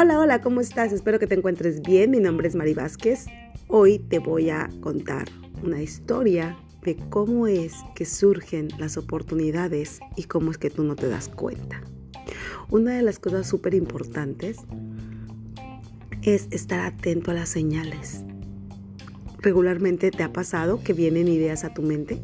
Hola, hola, ¿cómo estás? Espero que te encuentres bien. Mi nombre es Mari Vázquez. Hoy te voy a contar una historia de cómo es que surgen las oportunidades y cómo es que tú no te das cuenta. Una de las cosas súper importantes es estar atento a las señales. Regularmente te ha pasado que vienen ideas a tu mente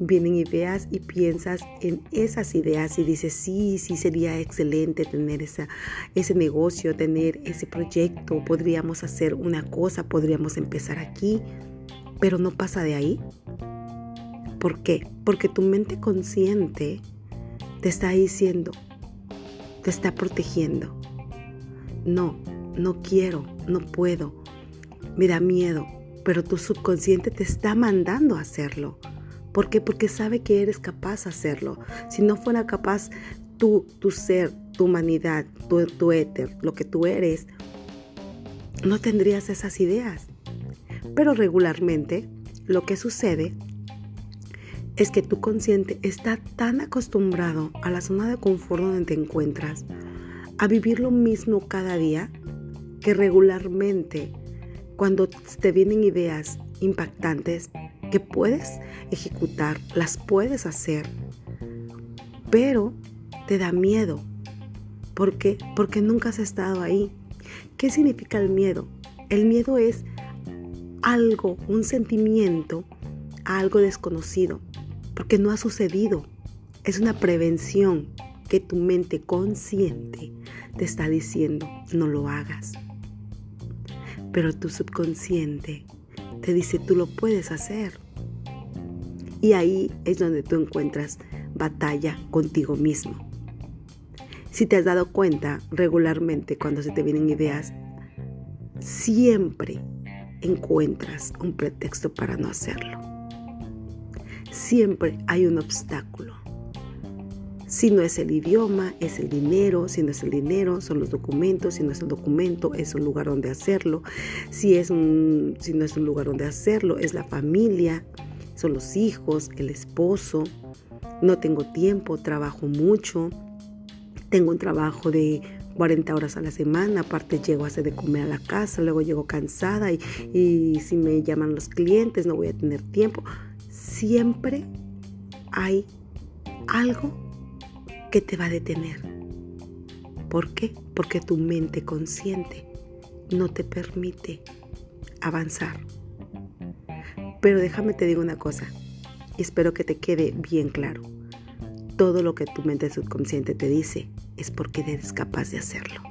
vienen ideas y piensas en esas ideas y dices, sí, sí, sería excelente tener ese negocio, tener ese proyecto, podríamos hacer una cosa, podríamos empezar aquí, pero no pasa de ahí. ¿Por qué? Porque tu mente consciente te está diciendo, te está protegiendo. No, no quiero, no puedo, me da miedo, pero tu subconsciente te está mandando a hacerlo. ¿Por qué? Porque sabe que eres capaz de hacerlo. Si no fuera capaz tú, tu ser, tu humanidad, tu, tu éter, lo que tú eres, no tendrías esas ideas. Pero regularmente lo que sucede es que tu consciente está tan acostumbrado a la zona de confort donde te encuentras, a vivir lo mismo cada día, que regularmente cuando te vienen ideas impactantes, que puedes ejecutar, las puedes hacer, pero te da miedo. ¿Por qué? Porque nunca has estado ahí. ¿Qué significa el miedo? El miedo es algo, un sentimiento algo desconocido, porque no ha sucedido. Es una prevención que tu mente consciente te está diciendo, no lo hagas. Pero tu subconsciente te dice, tú lo puedes hacer. Y ahí es donde tú encuentras batalla contigo mismo. Si te has dado cuenta regularmente cuando se te vienen ideas, siempre encuentras un pretexto para no hacerlo. Siempre hay un obstáculo. Si no es el idioma, es el dinero. Si no es el dinero, son los documentos. Si no es el documento, es un lugar donde hacerlo. Si, es si no es un lugar donde hacerlo, es la familia, son los hijos, el esposo. No tengo tiempo, trabajo mucho. Tengo un trabajo de 40 horas a la semana, aparte llego a hacer de comer a la casa, luego llego cansada y, y si me llaman los clientes no voy a tener tiempo. Siempre hay algo que te va a detener. ¿Por qué? Porque tu mente consciente no te permite avanzar. Pero déjame te digo una cosa, y espero que te quede bien claro. Todo lo que tu mente subconsciente te dice es porque eres capaz de hacerlo.